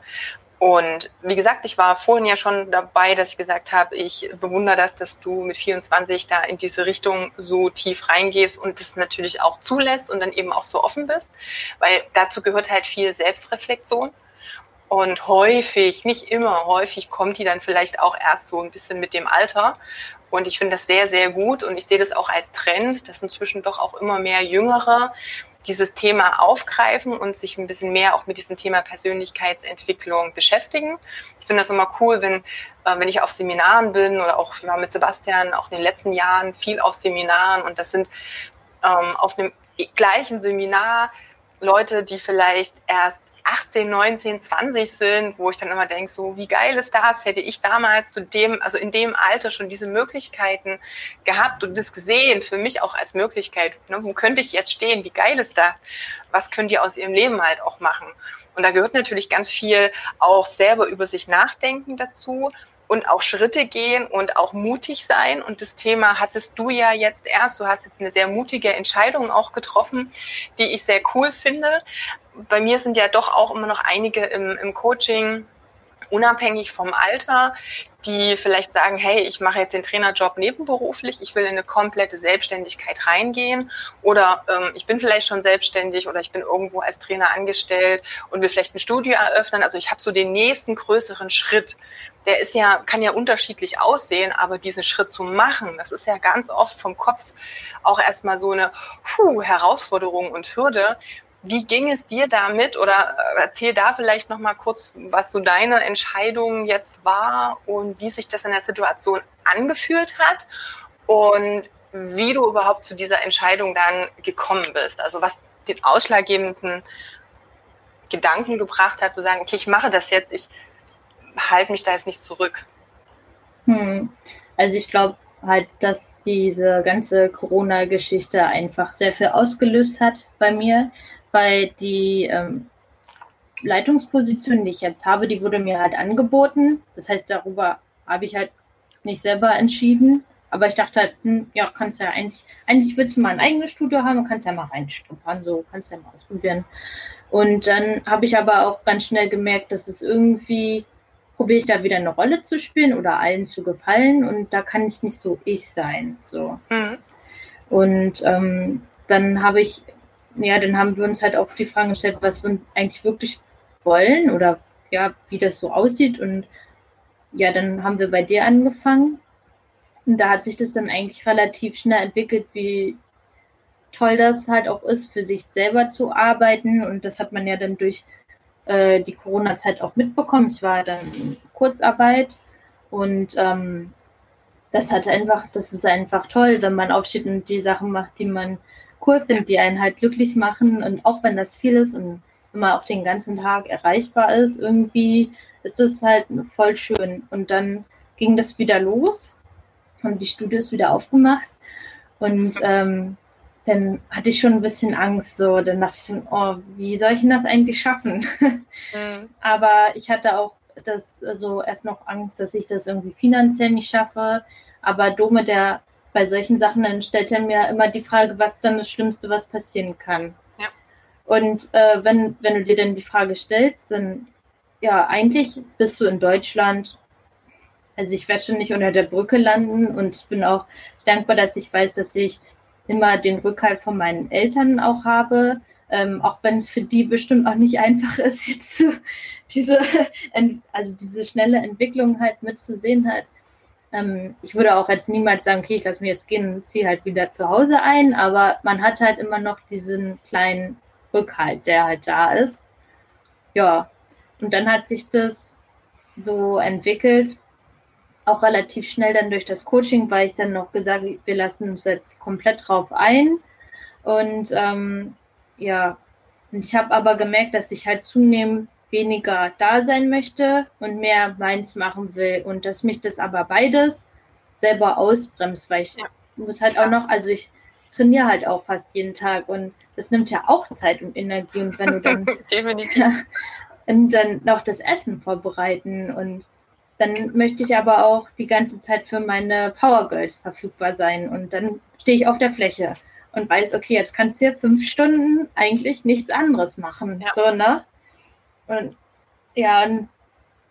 Und wie gesagt, ich war vorhin ja schon dabei, dass ich gesagt habe, ich bewundere das, dass du mit 24 da in diese Richtung so tief reingehst und das natürlich auch zulässt und dann eben auch so offen bist, weil dazu gehört halt viel Selbstreflexion. Und häufig, nicht immer, häufig kommt die dann vielleicht auch erst so ein bisschen mit dem Alter. Und ich finde das sehr, sehr gut und ich sehe das auch als Trend, dass inzwischen doch auch immer mehr Jüngere dieses Thema aufgreifen und sich ein bisschen mehr auch mit diesem Thema Persönlichkeitsentwicklung beschäftigen. Ich finde das immer cool, wenn, äh, wenn ich auf Seminaren bin oder auch wir mit Sebastian auch in den letzten Jahren viel auf Seminaren und das sind ähm, auf dem gleichen Seminar Leute, die vielleicht erst 18, 19, 20 sind, wo ich dann immer denke, so wie geil ist das? Hätte ich damals zu dem, also in dem Alter schon diese Möglichkeiten gehabt und das gesehen, für mich auch als Möglichkeit. Ne? Wo könnte ich jetzt stehen? Wie geil ist das? Was könnt ihr aus ihrem Leben halt auch machen? Und da gehört natürlich ganz viel auch selber über sich nachdenken dazu und auch Schritte gehen und auch mutig sein. Und das Thema hattest du ja jetzt erst. Du hast jetzt eine sehr mutige Entscheidung auch getroffen, die ich sehr cool finde. Bei mir sind ja doch auch immer noch einige im, im Coaching unabhängig vom Alter, die vielleicht sagen, hey, ich mache jetzt den Trainerjob nebenberuflich, ich will in eine komplette Selbstständigkeit reingehen oder ähm, ich bin vielleicht schon selbstständig oder ich bin irgendwo als Trainer angestellt und will vielleicht ein Studio eröffnen. Also ich habe so den nächsten größeren Schritt der ist ja, kann ja unterschiedlich aussehen, aber diesen Schritt zu machen, das ist ja ganz oft vom Kopf auch erstmal so eine puh, Herausforderung und Hürde. Wie ging es dir damit oder äh, erzähl da vielleicht noch mal kurz, was so deine Entscheidung jetzt war und wie sich das in der Situation angefühlt hat und wie du überhaupt zu dieser Entscheidung dann gekommen bist. Also was den ausschlaggebenden Gedanken gebracht hat, zu sagen, okay, ich mache das jetzt, ich halte mich da jetzt nicht zurück. Hm. Also ich glaube halt, dass diese ganze Corona-Geschichte einfach sehr viel ausgelöst hat bei mir, weil die ähm, Leitungsposition, die ich jetzt habe, die wurde mir halt angeboten. Das heißt, darüber habe ich halt nicht selber entschieden. Aber ich dachte halt, hm, ja, kannst ja eigentlich, eigentlich willst du mal ein eigenes Studio haben kannst ja mal reinstuppern, so kannst ja mal ausprobieren. Und dann habe ich aber auch ganz schnell gemerkt, dass es irgendwie probiere ich da wieder eine Rolle zu spielen oder allen zu gefallen und da kann ich nicht so ich sein. So. Mhm. Und ähm, dann habe ich, ja, dann haben wir uns halt auch die Frage gestellt, was wir eigentlich wirklich wollen oder ja, wie das so aussieht. Und ja, dann haben wir bei dir angefangen. Und da hat sich das dann eigentlich relativ schnell entwickelt, wie toll das halt auch ist, für sich selber zu arbeiten. Und das hat man ja dann durch äh, die Corona-Zeit auch mitbekommen. Ich war dann in Kurzarbeit und ähm, das hat einfach, das ist einfach toll, wenn man aufsteht und die Sachen macht, die man cool findet, die einen halt glücklich machen und auch wenn das viel ist und immer auch den ganzen Tag erreichbar ist, irgendwie ist das halt voll schön. Und dann ging das wieder los, haben die Studios wieder aufgemacht und ähm, dann hatte ich schon ein bisschen Angst. So, dann dachte ich, oh, wie soll ich denn das eigentlich schaffen? Mhm. Aber ich hatte auch das also erst noch Angst, dass ich das irgendwie finanziell nicht schaffe. Aber Dome, der bei solchen Sachen, dann stellt er mir immer die Frage, was dann das Schlimmste, was passieren kann. Ja. Und äh, wenn, wenn du dir dann die Frage stellst, dann ja, eigentlich bist du in Deutschland. Also ich werde schon nicht unter der Brücke landen und ich bin auch dankbar, dass ich weiß, dass ich immer den Rückhalt von meinen Eltern auch habe, ähm, auch wenn es für die bestimmt auch nicht einfach ist, jetzt so diese, also diese schnelle Entwicklung halt mitzusehen halt. Ähm, ich würde auch jetzt niemals sagen, okay, ich lasse mich jetzt gehen und ziehe halt wieder zu Hause ein, aber man hat halt immer noch diesen kleinen Rückhalt, der halt da ist. Ja, und dann hat sich das so entwickelt, auch relativ schnell dann durch das Coaching, weil ich dann noch gesagt, wir lassen uns jetzt komplett drauf ein. Und ähm, ja, und ich habe aber gemerkt, dass ich halt zunehmend weniger da sein möchte und mehr meins machen will. Und dass mich das aber beides selber ausbremst, weil ich ja. muss halt auch noch, also ich trainiere halt auch fast jeden Tag und das nimmt ja auch Zeit und Energie. Und wenn du dann, Definitiv. Ja, und dann noch das Essen vorbereiten und dann möchte ich aber auch die ganze Zeit für meine Power Girls verfügbar sein. Und dann stehe ich auf der Fläche und weiß, okay, jetzt kannst du hier fünf Stunden eigentlich nichts anderes machen. Ja. So, ne? Und ja, und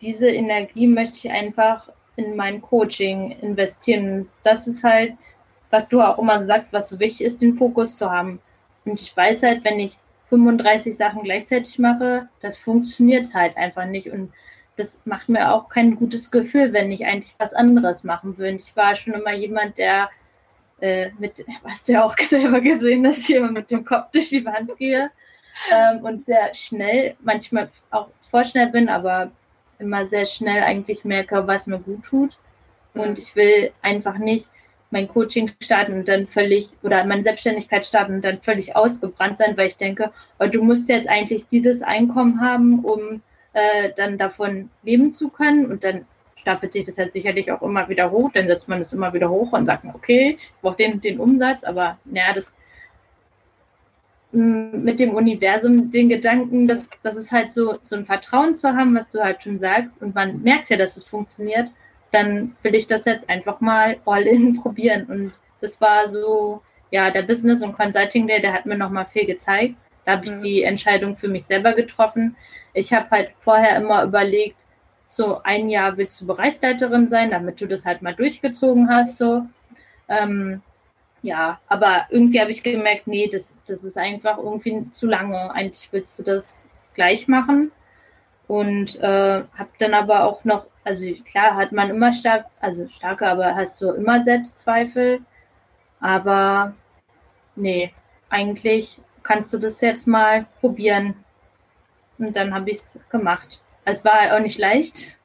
diese Energie möchte ich einfach in mein Coaching investieren. Das ist halt, was du auch immer sagst, was so wichtig ist, den Fokus zu haben. Und ich weiß halt, wenn ich 35 Sachen gleichzeitig mache, das funktioniert halt einfach nicht. Und das macht mir auch kein gutes Gefühl, wenn ich eigentlich was anderes machen will. Ich war schon immer jemand, der äh, mit, hast du ja auch selber gesehen, dass ich immer mit dem Kopf durch die Wand gehe ähm, und sehr schnell, manchmal auch vorschnell bin, aber immer sehr schnell eigentlich merke, was mir gut tut. Und ich will einfach nicht mein Coaching starten und dann völlig oder meine Selbstständigkeit starten und dann völlig ausgebrannt sein, weil ich denke, oh, du musst jetzt eigentlich dieses Einkommen haben, um äh, dann davon leben zu können. Und dann staffelt sich das jetzt sicherlich auch immer wieder hoch. Dann setzt man es immer wieder hoch und sagt, okay, ich brauche den den Umsatz, aber naja, das mit dem Universum den Gedanken, dass das ist halt so, so ein Vertrauen zu haben, was du halt schon sagst, und man merkt ja, dass es funktioniert dann will ich das jetzt einfach mal all in probieren. Und das war so, ja, der Business und Consulting Day, der hat mir nochmal viel gezeigt. Da habe ich mhm. die Entscheidung für mich selber getroffen. Ich habe halt vorher immer überlegt, so ein Jahr willst du Bereichsleiterin sein, damit du das halt mal durchgezogen hast, so. Ähm, ja, aber irgendwie habe ich gemerkt, nee, das, das ist einfach irgendwie zu lange. Eigentlich willst du das gleich machen. Und äh, habe dann aber auch noch also klar hat man immer stark, also starke, aber hast du immer Selbstzweifel. Aber nee, eigentlich kannst du das jetzt mal probieren. Und dann habe ich es gemacht. Es war auch nicht leicht.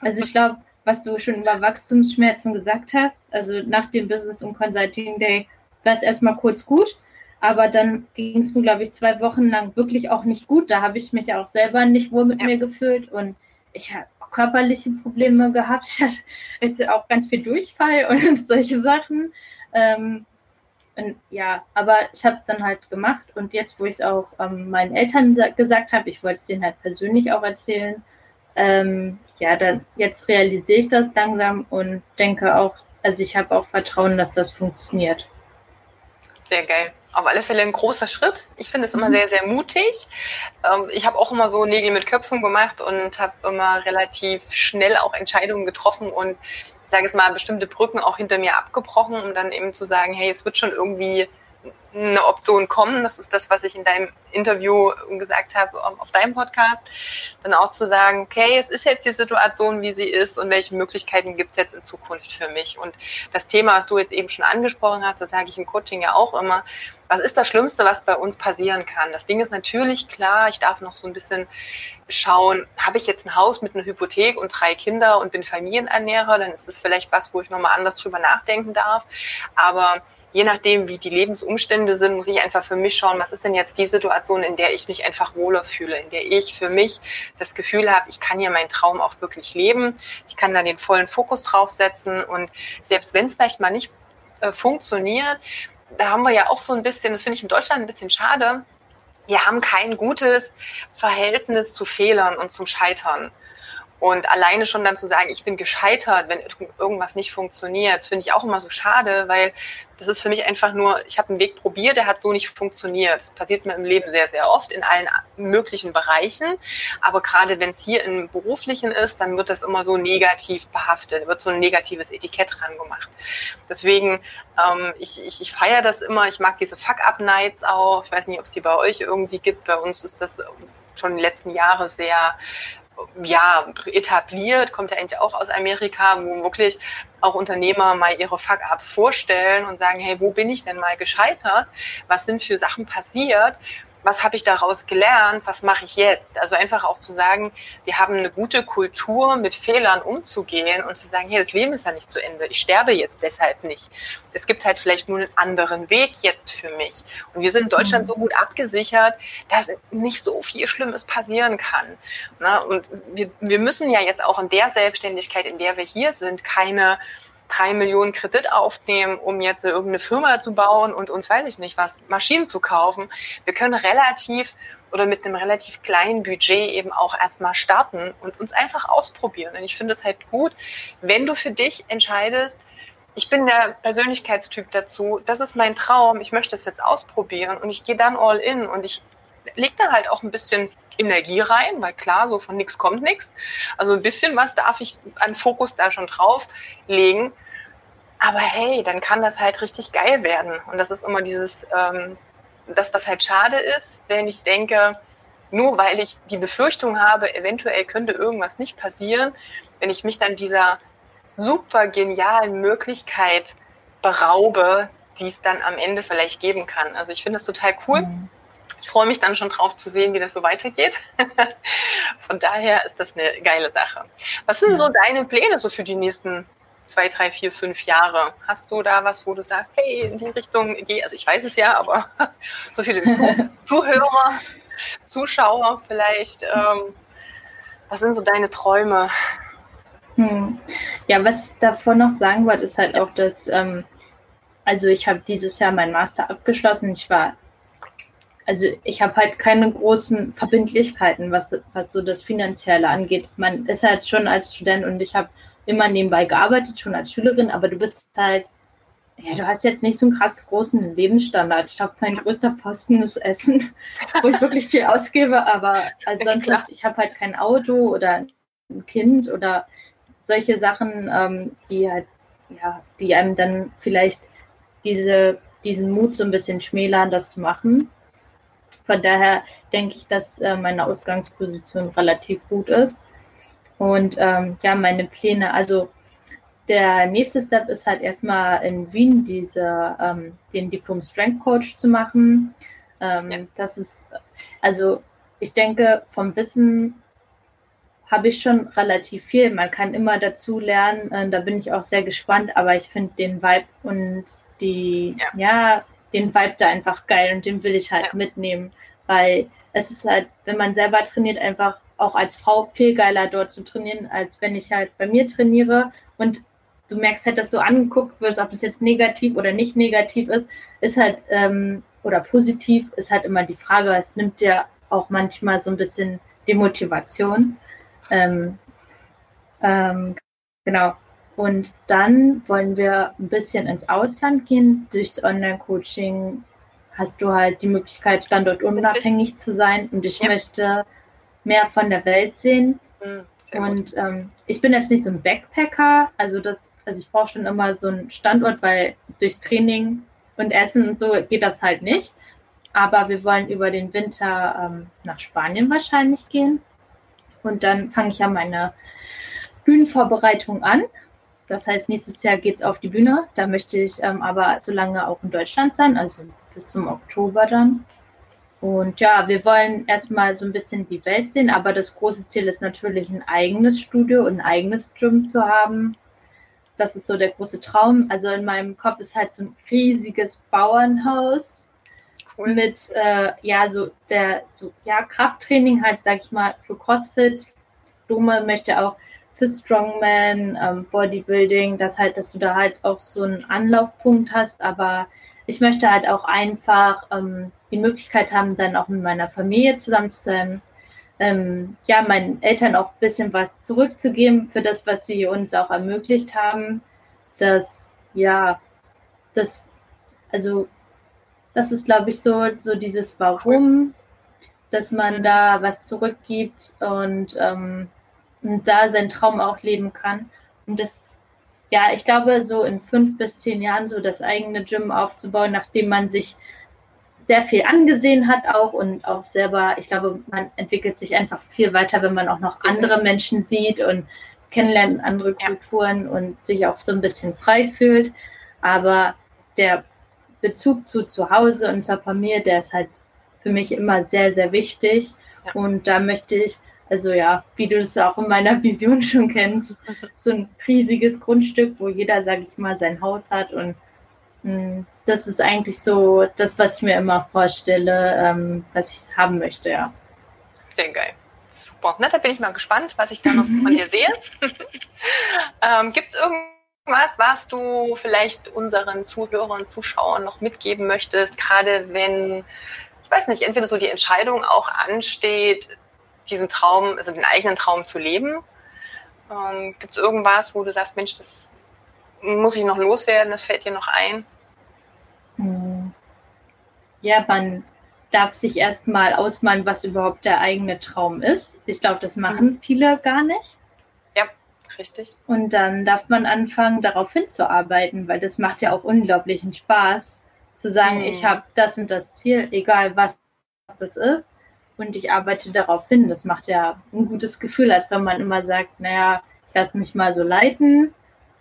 Also ich glaube, was du schon über Wachstumsschmerzen gesagt hast, also nach dem Business und Consulting Day war es erstmal kurz gut, aber dann ging es mir, glaube ich, zwei Wochen lang wirklich auch nicht gut. Da habe ich mich auch selber nicht wohl mit ja. mir gefühlt und ich habe körperliche Probleme gehabt. Ich hatte auch ganz viel Durchfall und solche Sachen. Ähm, und ja, aber ich habe es dann halt gemacht und jetzt, wo ich es auch ähm, meinen Eltern gesagt habe, ich wollte es denen halt persönlich auch erzählen, ähm, ja, dann jetzt realisiere ich das langsam und denke auch, also ich habe auch Vertrauen, dass das funktioniert. Sehr geil auf alle Fälle ein großer Schritt. Ich finde es immer mhm. sehr, sehr mutig. Ähm, ich habe auch immer so Nägel mit Köpfen gemacht und habe immer relativ schnell auch Entscheidungen getroffen und sage es mal, bestimmte Brücken auch hinter mir abgebrochen, um dann eben zu sagen, hey, es wird schon irgendwie eine Option kommen. Das ist das, was ich in deinem Interview gesagt habe auf deinem Podcast. Dann auch zu sagen, okay, es ist jetzt die Situation, wie sie ist und welche Möglichkeiten gibt es jetzt in Zukunft für mich. Und das Thema, was du jetzt eben schon angesprochen hast, das sage ich im Coaching ja auch immer, was ist das Schlimmste, was bei uns passieren kann? Das Ding ist natürlich klar, ich darf noch so ein bisschen schauen, habe ich jetzt ein Haus mit einer Hypothek und drei Kinder und bin Familienernährer, dann ist es vielleicht was, wo ich nochmal anders drüber nachdenken darf. Aber je nachdem, wie die Lebensumstände sind, muss ich einfach für mich schauen, was ist denn jetzt die Situation, in der ich mich einfach wohler fühle, in der ich für mich das Gefühl habe, ich kann ja meinen Traum auch wirklich leben, ich kann da den vollen Fokus draufsetzen und selbst wenn es vielleicht mal nicht äh, funktioniert, da haben wir ja auch so ein bisschen, das finde ich in Deutschland ein bisschen schade, wir haben kein gutes Verhältnis zu Fehlern und zum Scheitern. Und alleine schon dann zu sagen, ich bin gescheitert, wenn irgendwas nicht funktioniert, finde ich auch immer so schade, weil das ist für mich einfach nur, ich habe einen Weg probiert, der hat so nicht funktioniert. Das passiert mir im Leben sehr, sehr oft in allen möglichen Bereichen. Aber gerade wenn es hier im Beruflichen ist, dann wird das immer so negativ behaftet, wird so ein negatives Etikett dran gemacht. Deswegen, ähm, ich, ich, ich feiere das immer, ich mag diese Fuck-Up-Nights auch. Ich weiß nicht, ob es die bei euch irgendwie gibt. Bei uns ist das schon die letzten Jahre sehr ja, etabliert, kommt ja eigentlich auch aus Amerika, wo wirklich auch Unternehmer mal ihre Fuck-Ups vorstellen und sagen, hey, wo bin ich denn mal gescheitert? Was sind für Sachen passiert? Was habe ich daraus gelernt, was mache ich jetzt? Also einfach auch zu sagen, wir haben eine gute Kultur, mit Fehlern umzugehen und zu sagen, hey, das Leben ist ja nicht zu Ende, ich sterbe jetzt deshalb nicht. Es gibt halt vielleicht nur einen anderen Weg jetzt für mich. Und wir sind in Deutschland so gut abgesichert, dass nicht so viel Schlimmes passieren kann. Und wir, wir müssen ja jetzt auch in der Selbstständigkeit, in der wir hier sind, keine drei Millionen Kredit aufnehmen, um jetzt irgendeine Firma zu bauen und uns, weiß ich nicht was, Maschinen zu kaufen. Wir können relativ oder mit einem relativ kleinen Budget eben auch erstmal starten und uns einfach ausprobieren. Und ich finde es halt gut, wenn du für dich entscheidest, ich bin der Persönlichkeitstyp dazu, das ist mein Traum, ich möchte es jetzt ausprobieren und ich gehe dann all in und ich leg da halt auch ein bisschen Energie rein, weil klar, so von nichts kommt nichts. Also ein bisschen was darf ich an Fokus da schon drauf legen. Aber hey, dann kann das halt richtig geil werden. Und das ist immer dieses, ähm, das, was halt schade ist, wenn ich denke, nur weil ich die Befürchtung habe, eventuell könnte irgendwas nicht passieren, wenn ich mich dann dieser super genialen Möglichkeit beraube, die es dann am Ende vielleicht geben kann. Also ich finde das total cool. Mhm. Ich freue mich dann schon drauf zu sehen, wie das so weitergeht. Von daher ist das eine geile Sache. Was sind so deine Pläne so für die nächsten zwei, drei, vier, fünf Jahre? Hast du da was, wo du sagst, hey, in die Richtung geh? Also ich weiß es ja, aber so viele Zuhörer, Zuschauer vielleicht. Ähm, was sind so deine Träume? Hm. Ja, was ich davor noch sagen wollte, ist halt auch, dass, ähm, also ich habe dieses Jahr meinen Master abgeschlossen. Ich war, also ich habe halt keine großen Verbindlichkeiten, was, was so das Finanzielle angeht. Man ist halt schon als Student und ich habe immer nebenbei gearbeitet, schon als Schülerin, aber du bist halt, ja, du hast jetzt nicht so einen krass großen Lebensstandard. Ich glaube, mein größter Posten ist Essen, wo ich wirklich viel ausgebe, aber also sonst, ist, ich habe halt kein Auto oder ein Kind oder solche Sachen, ähm, die halt, ja, die einem dann vielleicht diese, diesen Mut so ein bisschen schmälern, das zu machen. Von daher denke ich, dass äh, meine Ausgangsposition relativ gut ist. Und ähm, ja, meine Pläne, also der nächste Step ist halt erstmal in Wien diese, ähm, den Diplom Strength Coach zu machen. Ähm, ja. Das ist, also ich denke, vom Wissen habe ich schon relativ viel. Man kann immer dazu lernen. Äh, da bin ich auch sehr gespannt, aber ich finde den Vibe und die, ja. ja. Den Vibe da einfach geil und den will ich halt ja. mitnehmen, weil es ist halt, wenn man selber trainiert, einfach auch als Frau viel geiler dort zu trainieren, als wenn ich halt bei mir trainiere und du merkst halt, dass du angeguckt wirst, ob das jetzt negativ oder nicht negativ ist, ist halt, ähm, oder positiv, ist halt immer die Frage, es nimmt dir auch manchmal so ein bisschen die Motivation. Ähm, ähm, genau. Und dann wollen wir ein bisschen ins Ausland gehen. Durchs Online-Coaching hast du halt die Möglichkeit, standortunabhängig zu sein. Und ich ja. möchte mehr von der Welt sehen. Mhm, und ähm, ich bin jetzt nicht so ein Backpacker, also das, also ich brauche schon immer so einen Standort, weil durchs Training und Essen und so geht das halt nicht. Aber wir wollen über den Winter ähm, nach Spanien wahrscheinlich gehen. Und dann fange ich ja meine Bühnenvorbereitung an. Das heißt, nächstes Jahr geht es auf die Bühne. Da möchte ich ähm, aber so lange auch in Deutschland sein, also bis zum Oktober dann. Und ja, wir wollen erstmal so ein bisschen die Welt sehen, aber das große Ziel ist natürlich ein eigenes Studio und ein eigenes Gym zu haben. Das ist so der große Traum. Also in meinem Kopf ist halt so ein riesiges Bauernhaus cool. mit äh, ja so der so ja Krafttraining halt, sag ich mal, für CrossFit. Dome möchte auch für Strongman, ähm, Bodybuilding, dass halt, dass du da halt auch so einen Anlaufpunkt hast, aber ich möchte halt auch einfach ähm, die Möglichkeit haben, dann auch mit meiner Familie zusammen zu sein. Ähm, ja, meinen Eltern auch ein bisschen was zurückzugeben für das, was sie uns auch ermöglicht haben. Das, ja, das, also, das ist, glaube ich, so, so dieses Warum, dass man da was zurückgibt und, ähm, und da seinen Traum auch leben kann. Und das ja, ich glaube, so in fünf bis zehn Jahren so das eigene Gym aufzubauen, nachdem man sich sehr viel angesehen hat auch und auch selber, ich glaube, man entwickelt sich einfach viel weiter, wenn man auch noch andere Menschen sieht und kennenlernt andere Kulturen und sich auch so ein bisschen frei fühlt. Aber der Bezug zu zu Hause und zur Familie, der ist halt für mich immer sehr, sehr wichtig. Und da möchte ich also ja, wie du das auch in meiner Vision schon kennst, so ein riesiges Grundstück, wo jeder, sage ich mal, sein Haus hat und mh, hm, das ist eigentlich so das, was ich mir immer vorstelle, ähm, was ich haben möchte, ja. Sehr geil. Super. Na, da bin ich mal gespannt, was ich da noch von dir sehe. ähm, Gibt es irgendwas, was du vielleicht unseren Zuhörern und Zuschauern noch mitgeben möchtest, gerade wenn, ich weiß nicht, entweder so die Entscheidung auch ansteht, diesen Traum, also den eigenen Traum zu leben? Ähm, Gibt es irgendwas, wo du sagst, Mensch, das muss ich noch loswerden, das fällt dir noch ein? Hm. Ja, man darf sich erstmal ausmalen, was überhaupt der eigene Traum ist. Ich glaube, das machen mhm. viele gar nicht. Ja, richtig. Und dann darf man anfangen, darauf hinzuarbeiten, weil das macht ja auch unglaublichen Spaß, zu sagen, mhm. ich habe das und das Ziel, egal was das ist und ich arbeite darauf hin. Das macht ja ein gutes Gefühl, als wenn man immer sagt, naja, ich lasse mich mal so leiten.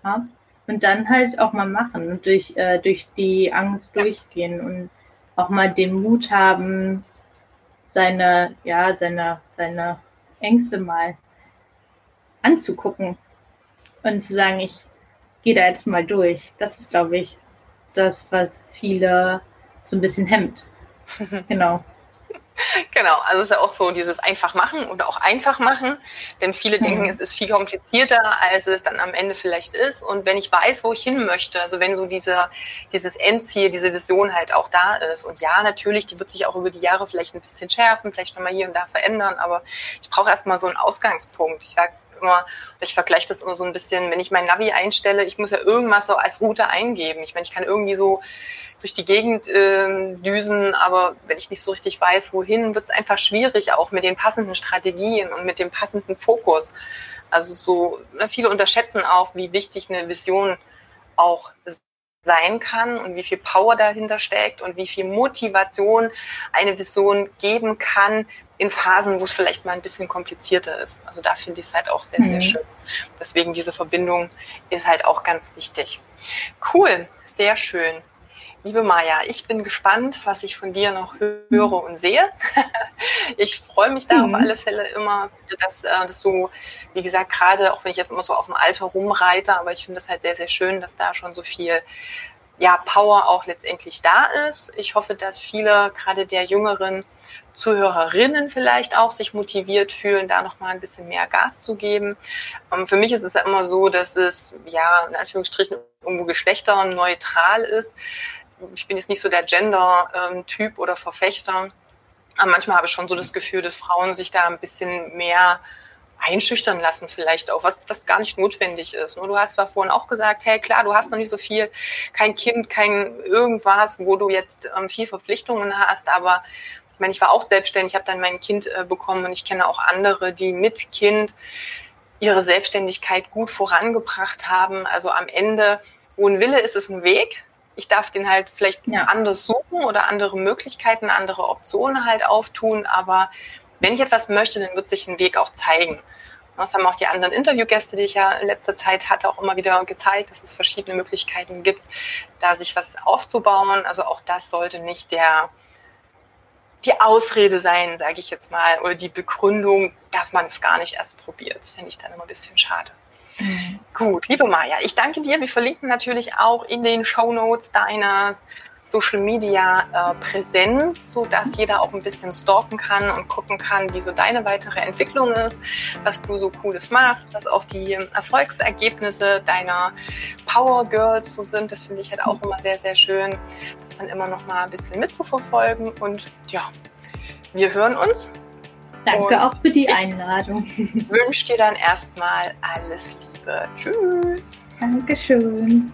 Ja? Und dann halt auch mal machen und durch, äh, durch die Angst durchgehen und auch mal den Mut haben, seine, ja, seine, seine Ängste mal anzugucken und zu sagen, ich gehe da jetzt mal durch. Das ist, glaube ich, das, was viele so ein bisschen hemmt. genau. Genau, also es ist ja auch so dieses einfach machen oder auch einfach machen, denn viele mhm. denken, es ist viel komplizierter, als es dann am Ende vielleicht ist. Und wenn ich weiß, wo ich hin möchte, also wenn so dieser, dieses Endziel, diese Vision halt auch da ist. Und ja, natürlich, die wird sich auch über die Jahre vielleicht ein bisschen schärfen, vielleicht nochmal hier und da verändern, aber ich brauche erstmal so einen Ausgangspunkt. Ich sage immer, ich vergleiche das immer so ein bisschen, wenn ich mein Navi einstelle, ich muss ja irgendwas so als Route eingeben. Ich meine, ich kann irgendwie so durch die Gegend äh, düsen, aber wenn ich nicht so richtig weiß, wohin, wird es einfach schwierig, auch mit den passenden Strategien und mit dem passenden Fokus. Also so, ne, viele unterschätzen auch, wie wichtig eine Vision auch sein kann und wie viel Power dahinter steckt und wie viel Motivation eine Vision geben kann in Phasen, wo es vielleicht mal ein bisschen komplizierter ist. Also da finde ich es halt auch sehr, sehr mhm. schön. Deswegen diese Verbindung ist halt auch ganz wichtig. Cool, sehr schön. Liebe Maja, ich bin gespannt, was ich von dir noch höre und sehe. ich freue mich da mhm. auf alle Fälle immer, dass, äh, dass du, wie gesagt, gerade auch wenn ich jetzt immer so auf dem Alter rumreite, aber ich finde das halt sehr, sehr schön, dass da schon so viel ja, Power auch letztendlich da ist. Ich hoffe, dass viele, gerade der jüngeren Zuhörerinnen vielleicht auch, sich motiviert fühlen, da nochmal ein bisschen mehr Gas zu geben. Ähm, für mich ist es ja immer so, dass es, ja, in Anführungsstrichen irgendwo geschlechterneutral ist ich bin jetzt nicht so der Gender-Typ oder Verfechter. Aber manchmal habe ich schon so das Gefühl, dass Frauen sich da ein bisschen mehr einschüchtern lassen vielleicht auch, was, was gar nicht notwendig ist. Du hast zwar vorhin auch gesagt, hey klar, du hast noch nicht so viel, kein Kind, kein irgendwas, wo du jetzt ähm, viel Verpflichtungen hast, aber ich meine, ich war auch selbstständig, habe dann mein Kind äh, bekommen und ich kenne auch andere, die mit Kind ihre Selbstständigkeit gut vorangebracht haben. Also am Ende, wo ein Wille ist, ist ein Weg. Ich darf den halt vielleicht ja. anders suchen oder andere Möglichkeiten, andere Optionen halt auftun. Aber wenn ich etwas möchte, dann wird sich ein Weg auch zeigen. Das haben auch die anderen Interviewgäste, die ich ja in letzter Zeit hatte, auch immer wieder gezeigt, dass es verschiedene Möglichkeiten gibt, da sich was aufzubauen. Also auch das sollte nicht der, die Ausrede sein, sage ich jetzt mal, oder die Begründung, dass man es gar nicht erst probiert. Das finde ich dann immer ein bisschen schade. Mhm. Gut, liebe Maja, ich danke dir. Wir verlinken natürlich auch in den Show Notes deine Social Media äh, Präsenz, so dass jeder auch ein bisschen stalken kann und gucken kann, wie so deine weitere Entwicklung ist, was du so cooles machst, was auch die Erfolgsergebnisse deiner Power Girls so sind. Das finde ich halt auch immer sehr, sehr schön, das dann immer noch mal ein bisschen mitzuverfolgen. Und ja, wir hören uns. Danke und auch für die Einladung. Ich wünsche dir dann erstmal alles Liebe. Tschüss. Dankeschön.